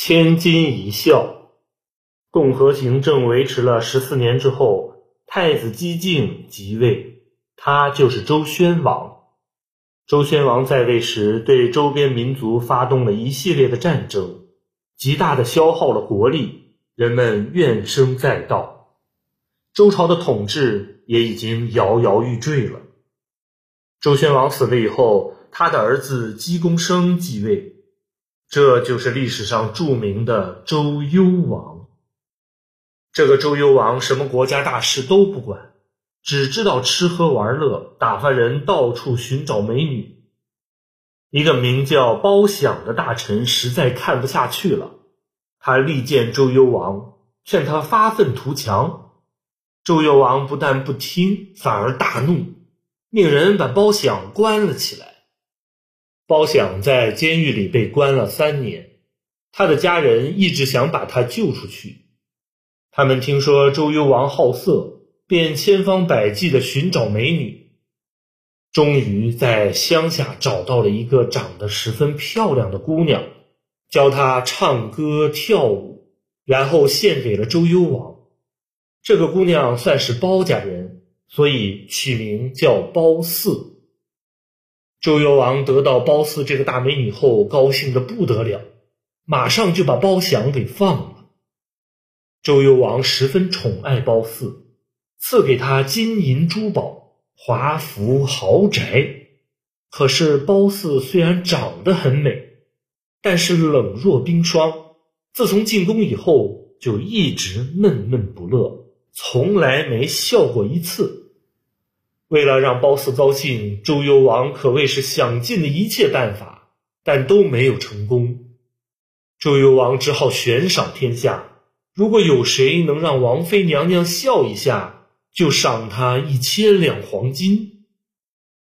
千金一笑。共和行政维持了十四年之后，太子姬敬即位，他就是周宣王。周宣王在位时，对周边民族发动了一系列的战争，极大的消耗了国力，人们怨声载道，周朝的统治也已经摇摇欲坠了。周宣王死了以后，他的儿子姬公生继位，这就是历史上著名的周幽王。这个周幽王什么国家大事都不管，只知道吃喝玩乐，打发人到处寻找美女。一个名叫包享的大臣实在看不下去了，他力荐周幽王，劝他发愤图强。周幽王不但不听，反而大怒。命人把包享关了起来。包享在监狱里被关了三年，他的家人一直想把他救出去。他们听说周幽王好色，便千方百计地寻找美女，终于在乡下找到了一个长得十分漂亮的姑娘，教她唱歌跳舞，然后献给了周幽王。这个姑娘算是包家人。所以取名叫褒姒。周幽王得到褒姒这个大美女后，高兴的不得了，马上就把褒享给放了。周幽王十分宠爱褒姒，赐给她金银珠宝、华服豪宅。可是褒姒虽然长得很美，但是冷若冰霜。自从进宫以后，就一直闷闷不乐。从来没笑过一次。为了让褒姒高兴，周幽王可谓是想尽了一切办法，但都没有成功。周幽王只好悬赏天下，如果有谁能让王妃娘娘笑一下，就赏他一千两黄金。